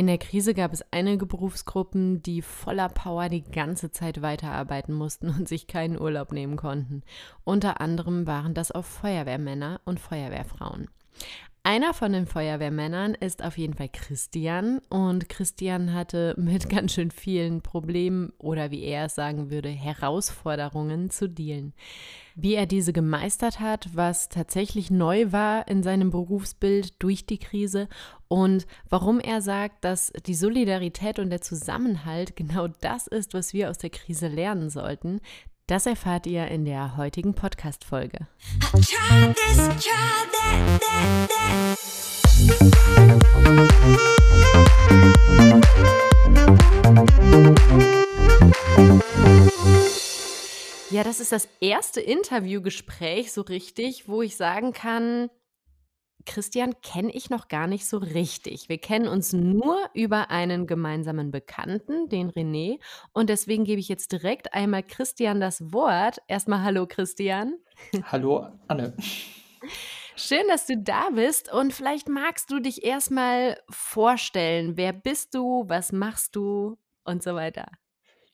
In der Krise gab es einige Berufsgruppen, die voller Power die ganze Zeit weiterarbeiten mussten und sich keinen Urlaub nehmen konnten. Unter anderem waren das auch Feuerwehrmänner und Feuerwehrfrauen. Einer von den Feuerwehrmännern ist auf jeden Fall Christian und Christian hatte mit ganz schön vielen Problemen oder wie er es sagen würde, Herausforderungen zu dealen. Wie er diese gemeistert hat, was tatsächlich neu war in seinem Berufsbild durch die Krise und warum er sagt, dass die Solidarität und der Zusammenhalt genau das ist, was wir aus der Krise lernen sollten, das erfahrt ihr in der heutigen Podcast-Folge. Ja, das ist das erste Interviewgespräch so richtig, wo ich sagen kann, Christian kenne ich noch gar nicht so richtig. Wir kennen uns nur über einen gemeinsamen Bekannten, den René. Und deswegen gebe ich jetzt direkt einmal Christian das Wort. Erstmal hallo Christian. Hallo Anne. Schön, dass du da bist und vielleicht magst du dich erstmal vorstellen. Wer bist du? Was machst du? Und so weiter.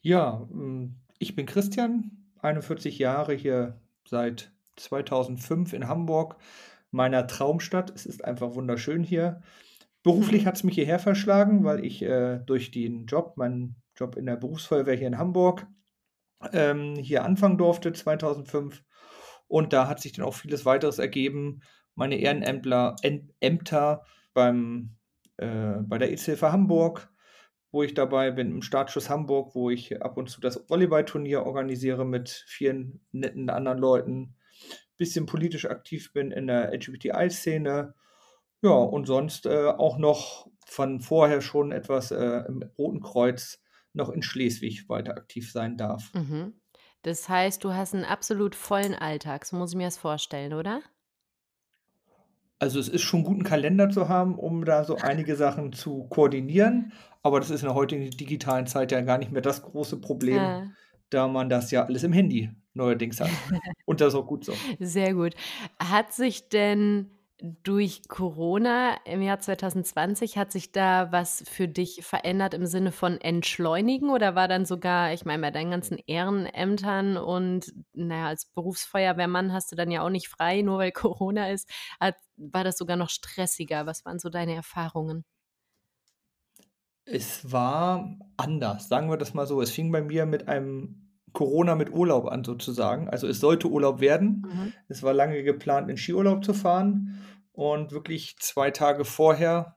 Ja, mm, ich bin Christian, 41 Jahre hier seit 2005 in Hamburg meiner Traumstadt. Es ist einfach wunderschön hier. Beruflich hat es mich hierher verschlagen, weil ich äh, durch den Job, meinen Job in der Berufsfeuerwehr hier in Hamburg, ähm, hier anfangen durfte 2005. Und da hat sich dann auch vieles weiteres ergeben. Meine Ehrenämter Ämter beim, äh, bei der EZ-Hilfe Hamburg, wo ich dabei bin, im Startschuss Hamburg, wo ich ab und zu das Volleyballturnier organisiere mit vielen netten anderen Leuten bisschen politisch aktiv bin in der LGBTI-Szene. Ja, und sonst äh, auch noch von vorher schon etwas äh, im Roten Kreuz noch in Schleswig weiter aktiv sein darf. Mhm. Das heißt, du hast einen absolut vollen Alltag, so muss ich mir das vorstellen, oder? Also es ist schon gut, einen Kalender zu haben, um da so einige Sachen zu koordinieren. Aber das ist in der heutigen digitalen Zeit ja gar nicht mehr das große Problem, ja. da man das ja alles im Handy neuerdings hat. Und das ist auch gut so. Sehr gut. Hat sich denn durch Corona im Jahr 2020, hat sich da was für dich verändert im Sinne von entschleunigen oder war dann sogar, ich meine, bei deinen ganzen Ehrenämtern und naja, als Berufsfeuerwehrmann hast du dann ja auch nicht frei, nur weil Corona ist, hat, war das sogar noch stressiger? Was waren so deine Erfahrungen? Es war anders, sagen wir das mal so. Es fing bei mir mit einem Corona mit Urlaub an sozusagen. Also es sollte Urlaub werden. Mhm. Es war lange geplant, in Skiurlaub zu fahren. Und wirklich zwei Tage vorher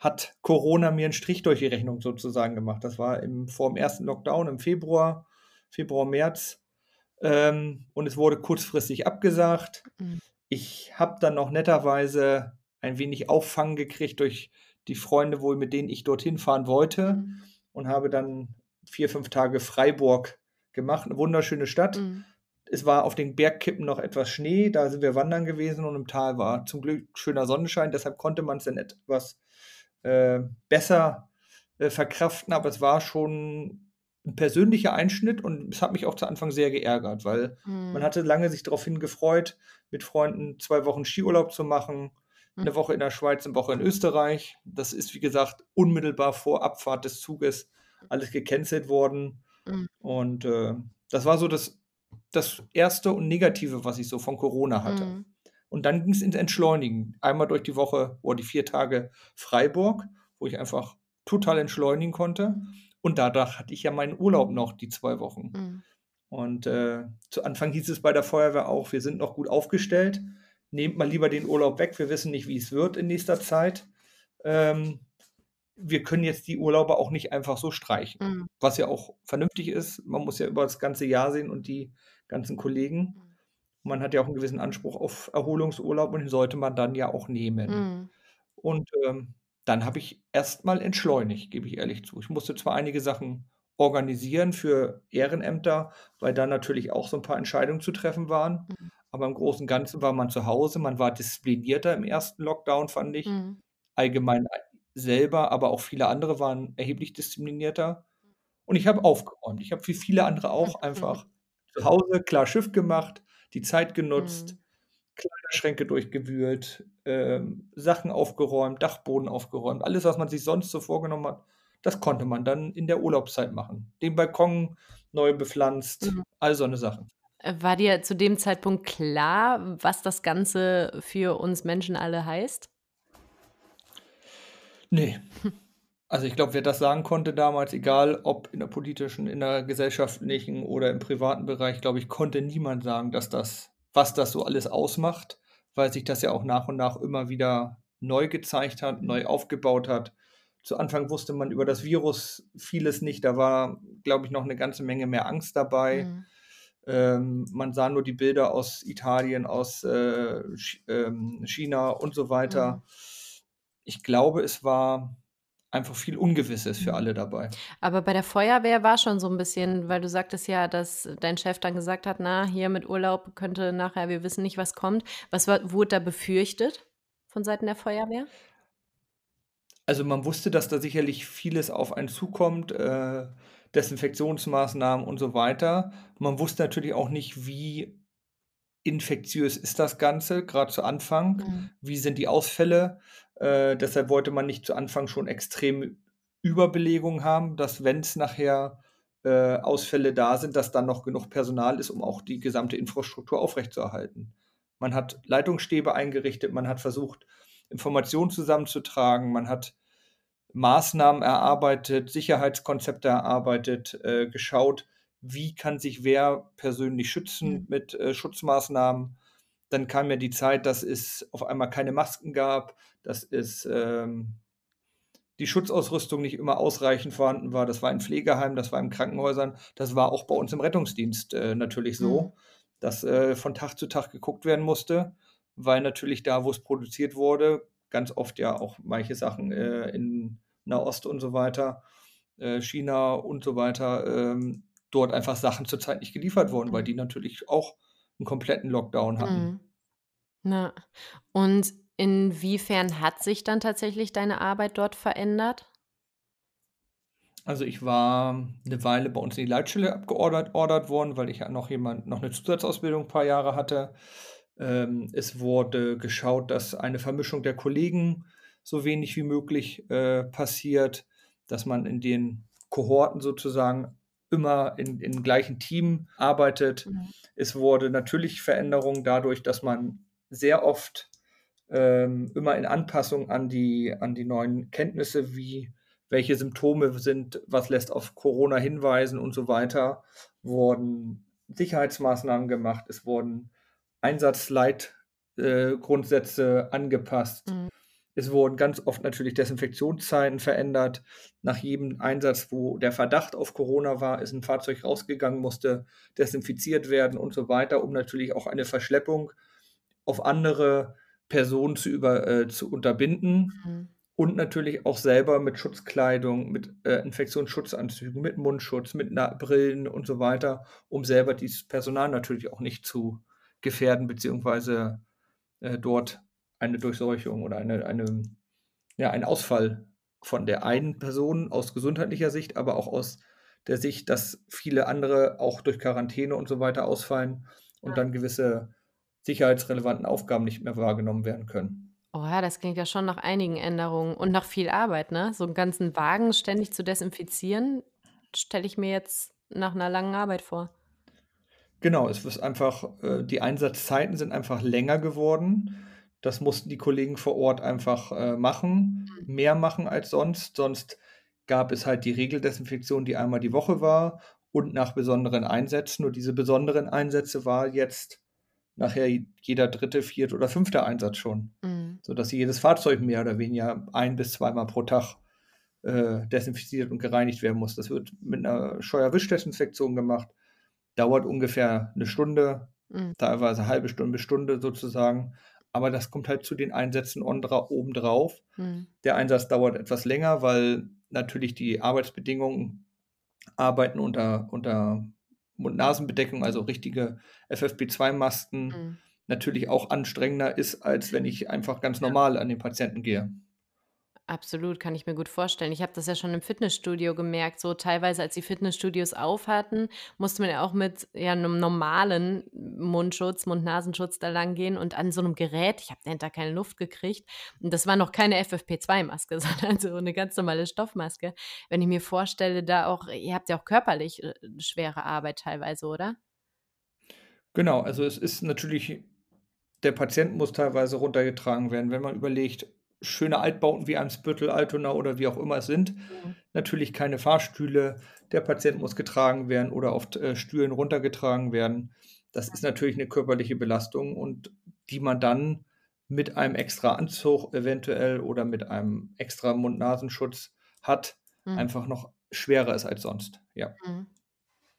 hat Corona mir einen Strich durch die Rechnung sozusagen gemacht. Das war im, vor dem ersten Lockdown im Februar, Februar, März. Ähm, und es wurde kurzfristig abgesagt. Mhm. Ich habe dann noch netterweise ein wenig Auffang gekriegt durch die Freunde, wohl mit denen ich dorthin fahren wollte. Mhm. Und habe dann vier, fünf Tage Freiburg gemacht. Eine wunderschöne Stadt. Mhm. Es war auf den Bergkippen noch etwas Schnee, da sind wir wandern gewesen und im Tal war zum Glück schöner Sonnenschein, deshalb konnte man es dann etwas äh, besser äh, verkraften, aber es war schon ein persönlicher Einschnitt und es hat mich auch zu Anfang sehr geärgert, weil mhm. man hatte lange sich darauf hingefreut, mit Freunden zwei Wochen Skiurlaub zu machen, mhm. eine Woche in der Schweiz, eine Woche in Österreich. Das ist, wie gesagt, unmittelbar vor Abfahrt des Zuges alles gecancelt worden. Mhm. Und äh, das war so das, das erste und Negative, was ich so von Corona hatte. Mhm. Und dann ging es ins Entschleunigen. Einmal durch die Woche oder die vier Tage Freiburg, wo ich einfach total entschleunigen konnte. Und dadurch hatte ich ja meinen Urlaub noch, die zwei Wochen. Mhm. Und äh, zu Anfang hieß es bei der Feuerwehr auch, wir sind noch gut aufgestellt. Nehmt mal lieber den Urlaub weg. Wir wissen nicht, wie es wird in nächster Zeit. Ähm, wir können jetzt die Urlauber auch nicht einfach so streichen. Mhm. Was ja auch vernünftig ist. Man muss ja über das ganze Jahr sehen und die ganzen Kollegen. Mhm. Man hat ja auch einen gewissen Anspruch auf Erholungsurlaub und den sollte man dann ja auch nehmen. Mhm. Und ähm, dann habe ich erstmal entschleunigt, gebe ich ehrlich zu. Ich musste zwar einige Sachen organisieren für Ehrenämter, weil da natürlich auch so ein paar Entscheidungen zu treffen waren. Mhm. Aber im Großen und Ganzen war man zu Hause, man war disziplinierter im ersten Lockdown, fand ich. Mhm. Allgemein selber, aber auch viele andere waren erheblich disziplinierter. Und ich habe aufgeräumt. Ich habe wie viele andere auch einfach zu Hause klar Schiff gemacht, die Zeit genutzt, Kleiderschränke durchgewühlt, ähm, Sachen aufgeräumt, Dachboden aufgeräumt. Alles, was man sich sonst so vorgenommen hat, das konnte man dann in der Urlaubszeit machen. Den Balkon neu bepflanzt, Mhm. all so 'ne Sachen. Äh, war dir zu dem Zeitpunkt klar, was das Ganze für uns Menschen alle heißt? Ne. Also, ich glaube, wer das sagen konnte damals, egal ob in der politischen, in der gesellschaftlichen oder im privaten Bereich, glaube ich, konnte niemand sagen, dass das was das so alles ausmacht, weil sich das ja auch nach und nach immer wieder neu gezeigt hat, neu aufgebaut hat. Zu Anfang wusste man über das Virus vieles nicht. Da war, glaube ich, noch 'ne ganze Menge mehr Angst dabei. Mhm. Ähm, man sah nur die Bilder aus Italien, aus, äh, Ch ähm, China und so weiter. Mhm. Ich glaube, es war einfach viel Ungewisses für alle dabei. Aber bei der Feuerwehr war schon so 'n bisschen weil du sagtest ja, dass dein Chef dann gesagt hat: „Na, hier mit Urlaub könnte nachher wir wissen nicht, was kommt.“ Was war wurde da befürchtet von Seiten der Feuerwehr? Also, man wusste, dass da sicherlich vieles auf einen zukommt, äh, Desinfektionsmaßnahmen und so weiter. Man wusste natürlich auch nicht, wie infektiös ist das Ganze, grad zu Anfang. Mhm. Wie sind die Ausfälle? Äh, deshalb wollte man nicht zu Anfang schon extreme Überbelegung haben, dass wenn's nachher, äh, Ausfälle da sind, dass dann noch genug Personal ist, um auch die gesamte Infrastruktur aufrechtzuerhalten. Man hat Leitungsstäbe eingerichtet, man hat versucht, Informationen zusammenzutragen, man hat Maßnahmen erarbeitet, Sicherheitskonzepte erarbeitet, äh, geschaut, wie kann sich wer persönlich schützen Mhm. mit, äh, Schutzmaßnahmen. Dann kam ja die Zeit, dass es auf einmal keine Masken gab, dass es, ähm die Schutzausrüstung nicht immer ausreichend vorhanden war. Das war in Pflegeheimen, das war in Krankenhäusern. Das war auch bei uns im Rettungsdienst, äh, natürlich Mhm. so, dass, äh, von Tag zu Tag geguckt werden musste, weil natürlich da, wo's produziert wurde, ganz oft ja auch manche Sachen, äh, in Nahost und so weiter, äh, China und so weiter, ähm, dort einfach Sachen zur Zeit nicht geliefert wurden, weil Mhm. die natürlich auch 'n kompletten Lockdown hatten. Mhm. Ja. Und inwiefern hat sich dann tatsächlich deine Arbeit dort verändert? Also, ich war 'ne Weile bei uns in die Leitstelle abgeordert ordert worden, weil ich ja noch jemand noch 'ne Zusatzausbildung paar Jahre hatte. Ähm, es wurde geschaut, dass eine Vermischung der Kollegen so wenig wie möglich, äh, passiert, dass man in den Kohorten sozusagen immer in im gleichen Team arbeitet. Mhm. Es wurde natürlich Veränderung dadurch, dass man sehr oft, ähm, immer in Anpassung an die an die neuen Kenntnisse, wie welche Symptome sind, was lässt auf Corona hinweisen und so weiter, wurden Sicherheitsmaßnahmen gemacht. Es wurden Einsatzleit äh, angepasst. Mhm. Es wurden ganz oft natürlich Desinfektionszeiten verändert. Nach jedem Einsatz, wo der Verdacht auf Corona war, ist 'n Fahrzeug rausgegangen, musste desinfiziert werden und so weiter, um natürlich auch eine Verschleppung auf andere Personen zu über äh, zu unterbinden Mhm. und natürlich auch selber mit Schutzkleidung, mit, äh, Infektionsschutzanzügen, mit Mundschutz, mit Na Brillen und so weiter, um selber dieses Personal natürlich auch nicht zu gefährden, beziehungsweise, äh, dort eine Durchseuchung oder eine eine ja, ein Ausfall von der einen Person aus gesundheitlicher Sicht, aber auch aus der Sicht, dass viele andere auch durch Quarantäne und so weiter ausfallen und Ja. dann gewisse sicherheitsrelevanten Aufgaben nicht mehr wahrgenommen werden können. Oha, das klingt ja schon nach einigen Änderungen und nach viel Arbeit, ne? So 'n ganzen Wagen ständig zu desinfizieren, stelle ich mir jetzt nach 'ner langen Arbeit vor. Genau, es ist einfach äh, die Einsatzzeiten sind einfach länger geworden. Das mussten die Kollegen vor Ort einfach, äh, machen, Mhm. mehr machen als sonst. Sonst gab es halt die Regeldesinfektion, die einmal die Woche war und nach besonderen Einsätzen. Und diese besonderen Einsätze war jetzt nachher jeder 3., 4. oder 5. Einsatz schon, Mhm. sodass jedes Fahrzeug mehr oder weniger ein bis zweimal pro Tag, äh, desinfiziert und gereinigt werden muss. Das wird mit 'ner Scheuerwischdesinfektion gemacht, dauert ungefähr 'ne Stunde, Mhm. teilweise 1/2 Stunde, Stunde sozusagen. Aber das kommt halt zu den Einsätzen on dra obendrauf. Mhm. Der Einsatz dauert etwas länger, weil natürlich die Arbeitsbedingungen Arbeiten unter unter Mund-Nasen-Bedeckung, also richtige FFP2-Masken, Mhm. natürlich auch anstrengender ist, als wenn ich einfach ganz normal an den Patienten gehe. Absolut, kann ich mir gut vorstellen. Ich habe das ja schon im Fitnessstudio gemerkt, so teilweise, als die Fitnessstudios auf hatten, musste man ja auch mit ja 'nem normalen Mundschutz, Mund-Nasenschutz da langgehen und an so 'nem Gerät ich habe dahinter keine Luft gekriegt und das war noch keine FFP2-Maske, sondern so 'ne ganz normale Stoffmaske. Wenn ich mir vorstelle, da auch ihr habt ja auch körperlich, äh, schwere Arbeit teilweise, oder? Genau, also es ist natürlich der Patient muss teilweise runtergetragen werden. Wenn man überlegt, schöne Altbauten wie Eimsbüttel, Altona oder wie auch immer es sind, Mhm. natürlich keine Fahrstühle. Der Patient muss getragen werden oder auf äh, Stühlen runtergetragen werden. Das ist natürlich 'ne körperliche Belastung und die man dann mit einem extra Anzug eventuell oder mit einem extra Mund-Nasenschutz hat, Mhm. einfach noch schwerer ist als sonst, ja. Mhm.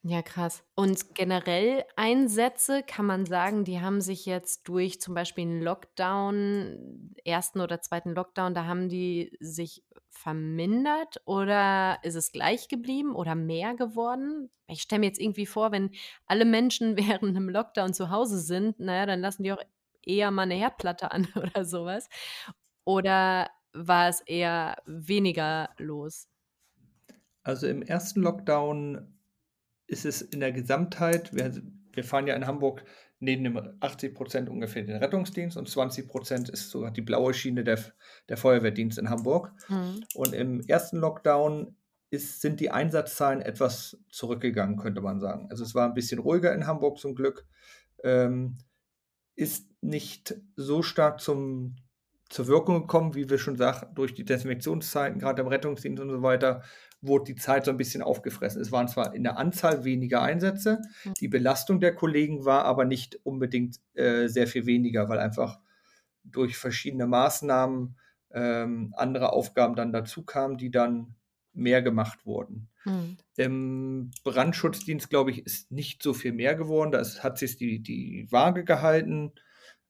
Ja, krass. Und generell Einsätze, kann man sagen, die haben sich jetzt durch zum Beispiel 'n Lockdown, 1. oder 2. Lockdown da haben die sich vermindert oder ist es gleich geblieben oder mehr geworden? Ich stelle mir jetzt irgendwie vor, wenn alle Menschen während 'nem Lockdown zu Hause sind, na ja, dann lassen die auch eher mal 'ne Herdplatte an oder so was. Oder war es eher weniger los? Also, im 1. Lockdown ist es in der Gesamtheit wir wir fahren ja in Hamburg neben dem 80 % ungefähr den Rettungsdienst und 20 % ist so die blaue Schiene der der Feuerwehrdienst in Hamburg. Mhm. Und im 1. Lockdown ist sind die Einsatzzahlen etwas zurückgegangen, könnte man sagen. Also, es war 'n bisschen ruhiger in Hamburg zum Glück, ähm, ist nicht so stark zum zur Wirkung gekommen, wie wir schon sagten, durch die Desinfektionszeiten, grad im Rettungsdienst und so weiter, wurde die Zeit so 'n bisschen aufgefressen. Es waren zwar in der Anzahl weniger Einsätze, Hm. die Belastung der Kollegen war aber nicht unbedingt, äh, sehr viel weniger, weil einfach durch verschiedene Maßnahmen, ähm, andere Aufgaben dann dazukamen, die dann mehr gemacht wurden. Mhm. Im Brandschutzdienst, glaube ich, ist nicht so viel mehr geworden. Da hat sich die die Waage gehalten.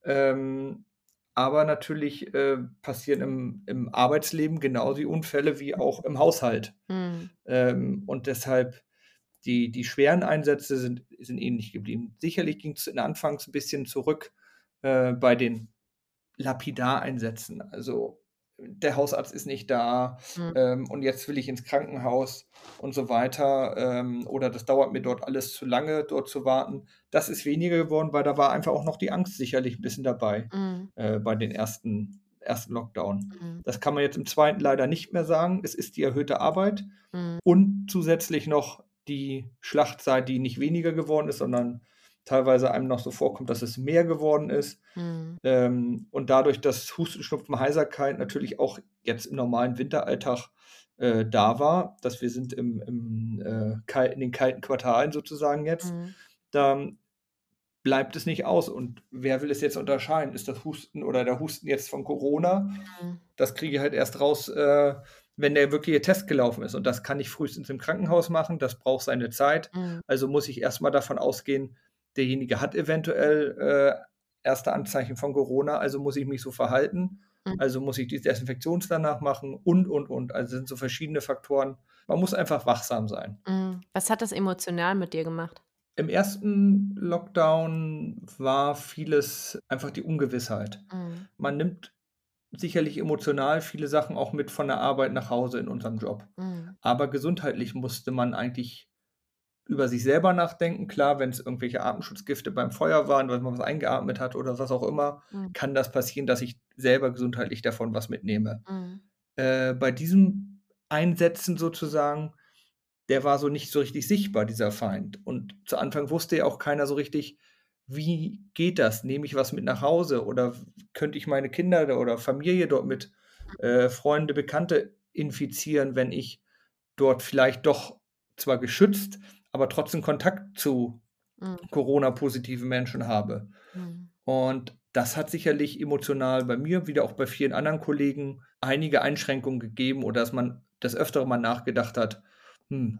Ähm, aber natürlich, äh, passieren im im Arbeitsleben genau die Unfälle wie auch im Haushalt. Mhm. Ähm, und deshalb die die schweren Einsätze sind sind ähnlich geblieben. Sicherlich ging's in anfangs 'n bisschen zurück, äh, bei den Lapidareinsätzen. Also, der Hausarzt ist nicht da, Mhm. ähm, und jetzt will ich ins Krankenhaus und so weiter, ähm, oder das dauert mir dort alles zu lange, dort zu warten. Das ist weniger geworden, weil da war einfach auch noch die Angst sicherlich 'n bisschen dabei, Mhm. äh, bei den ersten ersten Lockdown. Mhm. Das kann man jetzt im 2. leider nicht mehr sagen. Es ist die erhöhte Arbeit Mhm. und zusätzlich noch die Schlachtzeit, die nicht weniger geworden ist, sondern teilweise einem noch so vorkommt, dass es mehr geworden ist. Mhm. Ähm, und dadurch, dass Husten, Schnupfen, Heiserkeit natürlich auch jetzt im normalen Winteralltag, äh, da war, dass wir sind im im, äh, in den kalten Quartalen sozusagen jetzt, Mhm. dann bleibt es nicht aus. Und wer will es jetzt unterscheiden? Ist das Husten oder der Husten jetzt von Corona? Mhm. Das kriege ich halt erst raus, äh, wenn der wirkliche Test gelaufen ist. Und das kann ich frühestens im Krankenhaus machen. Das braucht seine Zeit. Mhm. Also muss ich erst mal davon ausgehen, derjenige hat eventuell, äh, erste Anzeichen von Corona, also muss ich mich so verhalten. Mhm. Also muss ich die Desinfektions danach machen und, und, und. Also sind so verschiedene Faktoren. Man muss einfach wachsam sein. Mhm. Was hat das emotional mit dir gemacht? Im 1. Lockdown war vieles einfach die Ungewissheit. Mhm. Man nimmt sicherlich emotional viele Sachen auch mit von der Arbeit nach Hause in unserem Job. Mhm. Aber gesundheitlich musste man eigentlich über sich selber nachdenken. Klar, wenn's irgendwelche Atemschutzgifte beim Feuer waren, weil man was eingeatmet hat oder was auch immer, Mhm. kann das passieren, dass ich selber gesundheitlich davon was mitnehme. Mhm. Äh, bei diesen Einsätzen sozusagen, der war so nicht so richtig sichtbar, dieser Feind. Und zu Anfang wusste ja auch keiner so richtig: „Wie geht das? Nehme ich was mit nach Hause oder könnte ich meine Kinder oder Familie dort mit äh, Freunde, Bekannte infizieren, wenn ich dort vielleicht doch zwar geschützt, aber trotzdem Kontakt zu Mhm. Corona-positiven Menschen habe?“ Mhm. Und das hat sicherlich emotional bei mir, wie auch bei vielen anderen Kollegen, einige Einschränkungen gegeben oder dass man des Öfteren mal nachgedacht hat: „Hm,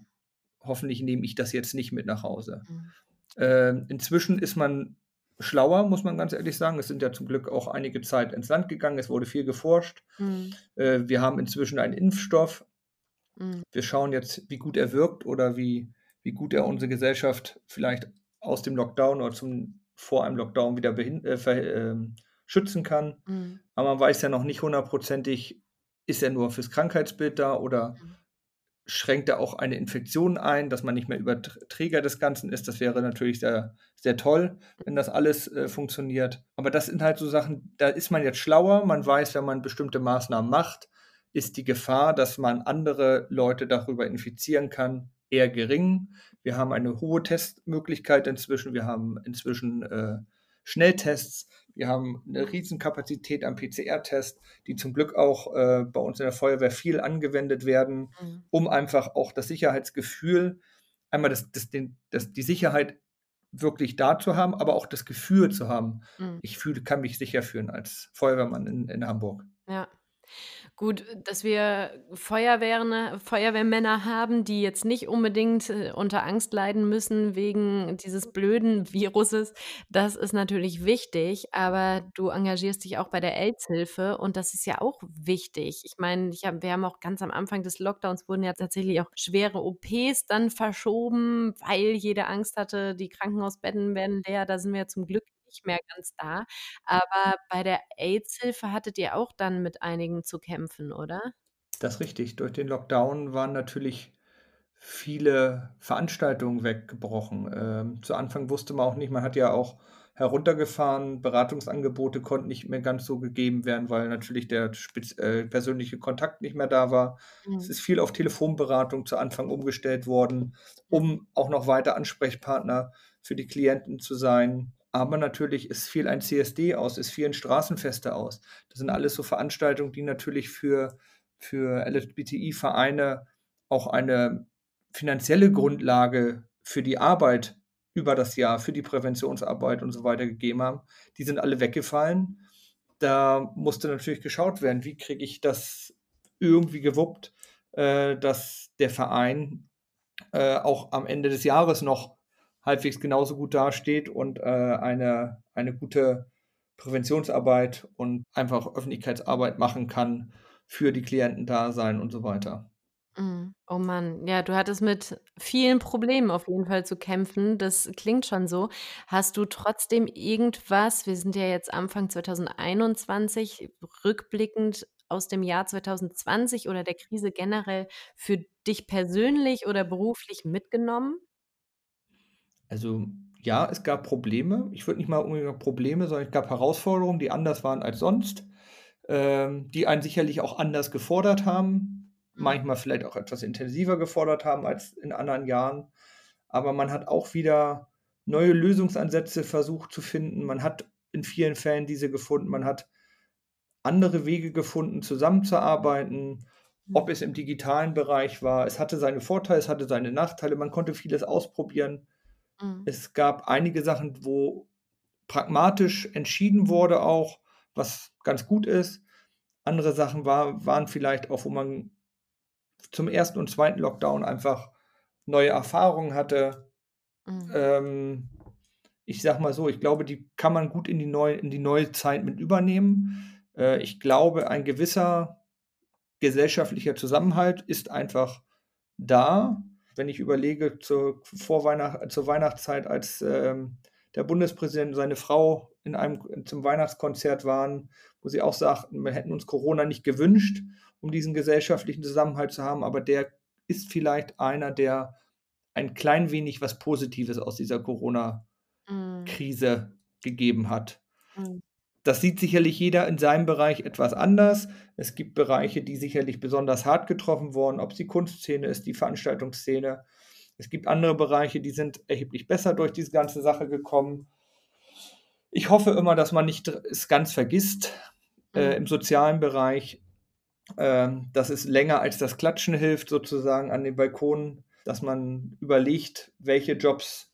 hoffentlich nehme ich das jetzt nicht mit nach Hause.“ Mhm. Ähm, inzwischen ist man schlauer, muss man ganz ehrlich sagen. Es sind ja zum Glück auch einige Zeit ins Land gegangen. Es wurde viel geforscht. Mhm. Äh, wir haben inzwischen einen Impfstoff. Mhm. Wir schauen jetzt, wie gut er wirkt oder wie wie gut er unsere Gesellschaft vielleicht aus dem Lockdown oder zum vor einem Lockdown wieder äh, ähm, schützen kann. Mhm. Aber man weiß ja noch nicht hundertprozentig, ist er nur fürs Krankheitsbild da oder mhm. schränkt er auch eine Infektion ein, dass man nicht mehr Überträger des Ganzen ist? Das wäre natürlich sehr, sehr toll, wenn das alles äh, funktioniert. Aber das sind halt so Sachen, da ist man jetzt schlauer. Man weiß, wenn man bestimmte Maßnahmen macht, ist die Gefahr, dass man andere Leute darüber infizieren kann, eher gering. Wir haben eine hohe Testmöglichkeit inzwischen. Wir haben inzwischen äh, Schnelltests. Wir haben eine Riesenkapazität am PCR-Test, die zum Glück auch äh, bei uns in der Feuerwehr viel angewendet werden, mhm. um einfach auch das Sicherheitsgefühl, einmal das, das, den, das, die Sicherheit wirklich da zu haben, aber auch das Gefühl zu haben. Mhm. Ich fühle, kann mich sicher fühlen als Feuerwehrmann in, in Hamburg. Ja. Gut, dass wir Feuerwehren Feuerwehrmänner haben, die jetzt nicht unbedingt, äh, unter Angst leiden müssen wegen dieses blöden Viruses, das ist natürlich wichtig, aber du engagierst dich auch bei der AIDS-Hilfe und das ist ja auch wichtig. Ich meine, ich habe wir haben auch ganz am Anfang des Lockdowns wurden ja tatsächlich auch schwere OPs dann verschoben, weil jeder Angst hatte, die Krankenhausbetten werden leer. Da sind wir ja zum Glück nicht mehr ganz da. Aber bei der AIDS-Hilfe hattet ihr auch dann mit einigen zu kämpfen, oder? Das ist richtig. Durch den Lockdown waren natürlich viele Veranstaltungen weggebrochen. Ähm, zu Anfang wusste man auch nicht, man hat ja auch heruntergefahren, Beratungsangebote konnten nicht mehr ganz so gegeben werden, weil natürlich der äh, persönliche Kontakt nicht mehr da war. Mhm. Es ist viel auf Telefonberatung zu Anfang umgestellt worden, um auch noch weiter Ansprechpartner für die Klienten zu sein. Aber natürlich ist viel ein CSD aus, ist viel ein Straßenfeste aus. Das sind alles so Veranstaltungen, die natürlich für, für LGBTI-Vereine auch eine finanzielle Grundlage für die Arbeit über das Jahr, für die Präventionsarbeit und so weiter gegeben haben. Die sind alle weggefallen. Da musste natürlich geschaut werden, wie kriege ich das irgendwie gewuppt, äh, dass der Verein äh, auch am Ende des Jahres noch halbwegs genauso gut dasteht und äh, eine, eine gute Präventionsarbeit und einfach Öffentlichkeitsarbeit machen kann, für die Klienten da sein und so weiter. Mhm. Oh Mann, ja, du hattest mit vielen Problemen auf jeden Fall zu kämpfen. Das klingt schon so. Hast du trotzdem irgendwas, wir sind ja jetzt Anfang 2021, rückblickend aus dem Jahr 2020 oder der Krise generell für dich persönlich oder beruflich mitgenommen? Also ja, es gab Probleme. Ich würde nicht mal unbedingt Probleme, sondern es gab Herausforderungen, die anders waren als sonst, ähm, die einen sicherlich auch anders gefordert haben, mhm. manchmal vielleicht auch etwas intensiver gefordert haben als in anderen Jahren. Aber man hat auch wieder neue Lösungsansätze versucht zu finden. Man hat in vielen Fällen diese gefunden. Man hat andere Wege gefunden, zusammenzuarbeiten, mhm. ob es im digitalen Bereich war. Es hatte seine Vorteile, es hatte seine Nachteile. Man konnte vieles ausprobieren. Mhm. Es gab einige Sachen, wo pragmatisch entschieden wurde auch, was ganz gut ist. Andere Sachen war, waren vielleicht auch, wo man zum ersten und zweiten Lockdown einfach neue Erfahrungen hatte. Mhm. Ähm, ich sag mal so, ich glaube, die kann man gut in die neue, in die neue Zeit mit übernehmen. Äh, ich glaube, ein gewisser gesellschaftlicher Zusammenhalt ist einfach da wenn ich überlege, zur, vor Weihnacht, zur Weihnachtszeit, als ähm, der Bundespräsident und seine Frau in einem, zum Weihnachtskonzert waren, wo sie auch sagten, wir hätten uns Corona nicht gewünscht, um diesen gesellschaftlichen Zusammenhalt zu haben, aber der ist vielleicht einer, der ein klein wenig was Positives aus dieser Corona-Krise mm. gegeben hat. Mm. Das sieht sicherlich jeder in seinem Bereich etwas anders. Es gibt Bereiche, die sicherlich besonders hart getroffen wurden, ob es die Kunstszene ist, die Veranstaltungsszene. Es gibt andere Bereiche, die sind erheblich besser durch diese ganze Sache gekommen. Ich hoffe immer, dass man nicht es ganz vergisst äh, mhm. im sozialen Bereich, äh, dass es länger als das Klatschen hilft, sozusagen an den Balkonen, dass man überlegt, welche Jobs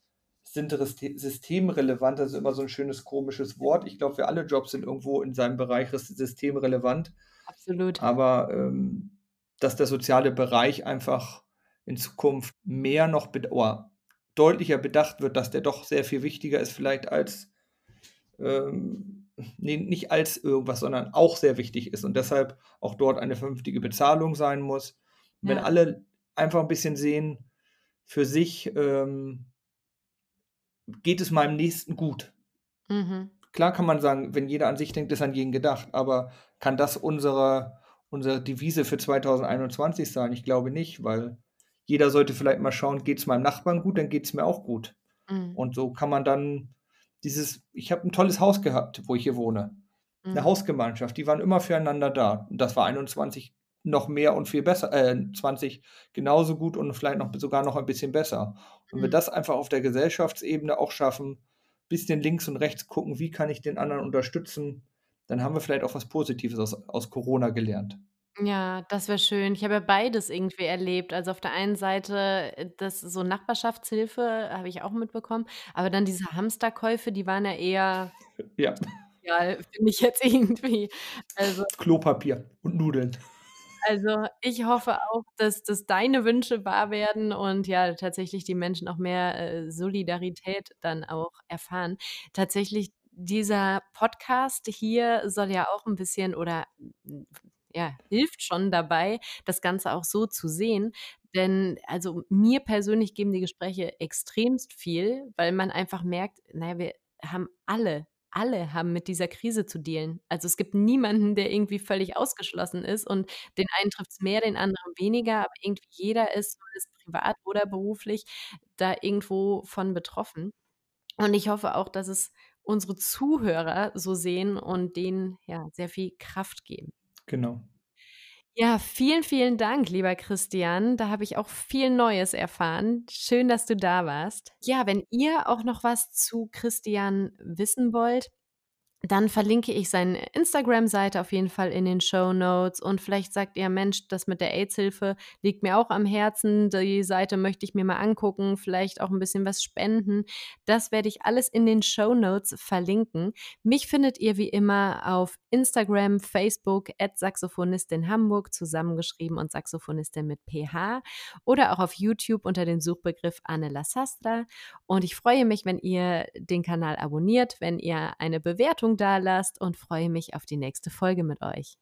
sind systemrelevant. Das ist immer so ein schönes, komisches Wort. Ich glaube, für alle Jobs sind irgendwo in seinem Bereich systemrelevant. Absolut. Aber ähm, dass der soziale Bereich einfach in Zukunft mehr noch oder deutlicher bedacht wird, dass der doch sehr viel wichtiger ist, vielleicht als ähm, nee, nicht als irgendwas, sondern auch sehr wichtig ist und deshalb auch dort eine vernünftige Bezahlung sein muss. Ja. Wenn alle einfach ein bisschen sehen, für sich, ähm, geht es meinem Nächsten gut? Mhm. Klar kann man sagen, wenn jeder an sich denkt, ist an jeden gedacht, aber kann das unsere, unsere Devise für 2021 sein. Ich glaube nicht, weil jeder sollte vielleicht mal schauen, geht es meinem Nachbarn gut, dann geht es mir auch gut. Mhm. Und so kann man dann dieses, ich habe ein tolles Haus gehabt, wo ich hier wohne. Mhm. Eine Hausgemeinschaft, die waren immer füreinander da. Und das war 21 noch mehr und viel besser, äh, 20 genauso gut und vielleicht noch sogar noch ein bisschen besser. Und mhm. wir das einfach auf der Gesellschaftsebene auch schaffen, bisschen links und rechts gucken, wie kann ich den anderen unterstützen, dann haben wir vielleicht auch was Positives aus, aus Corona gelernt. Ja, das wäre schön. Ich habe ja beides irgendwie erlebt. Also auf der einen Seite, äh, das so Nachbarschaftshilfe habe ich auch mitbekommen, aber dann diese Hamsterkäufe, die waren ja eher Ja. ja, finde ich jetzt irgendwie. Also Klopapier und Nudeln. Also, ich hoffe auch, dass dass deine Wünsche wahr werden und ja, tatsächlich die Menschen auch mehr, äh, Solidarität dann auch erfahren. Tatsächlich, dieser Podcast hier soll ja auch ein bisschen oder ja, hilft schon dabei, das Ganze auch so zu sehen. Denn also mir persönlich geben die Gespräche extremst viel, weil man einfach merkt, naja, wir haben alle alle haben mit dieser Krise zu dealen. Also es gibt niemanden, der irgendwie völlig ausgeschlossen ist und den einen trifft es mehr, den anderen weniger, aber irgendwie jeder ist, ist privat oder beruflich da irgendwo von betroffen. Und ich hoffe auch, dass es unsere Zuhörer so sehen und denen ja sehr viel Kraft geben. Genau. Ja, vielen, vielen Dank, lieber Christian. Da habe ich auch viel Neues erfahren. Schön, dass du da warst. Ja, wenn ihr auch noch was zu Christian wissen wollt, dann verlinke ich seine Instagram-Seite auf jeden Fall in den Show Notes. Und vielleicht sagt ihr, Mensch, das mit der AIDS-Hilfe liegt mir auch am Herzen. Die Seite möchte ich mir mal angucken, vielleicht auch ein bisschen was spenden. Das werde ich alles in den Show Notes verlinken. Mich findet ihr wie immer auf Instagram, Facebook, at Saxophonistin Hamburg, zusammengeschrieben und Saxophonistin mit PH. Oder auch auf YouTube unter dem Suchbegriff Anne La Sastra. Und ich freue mich, wenn ihr den Kanal abonniert, wenn ihr eine Bewertung Bewertung da lasst und freue mich auf die nächste Folge mit euch.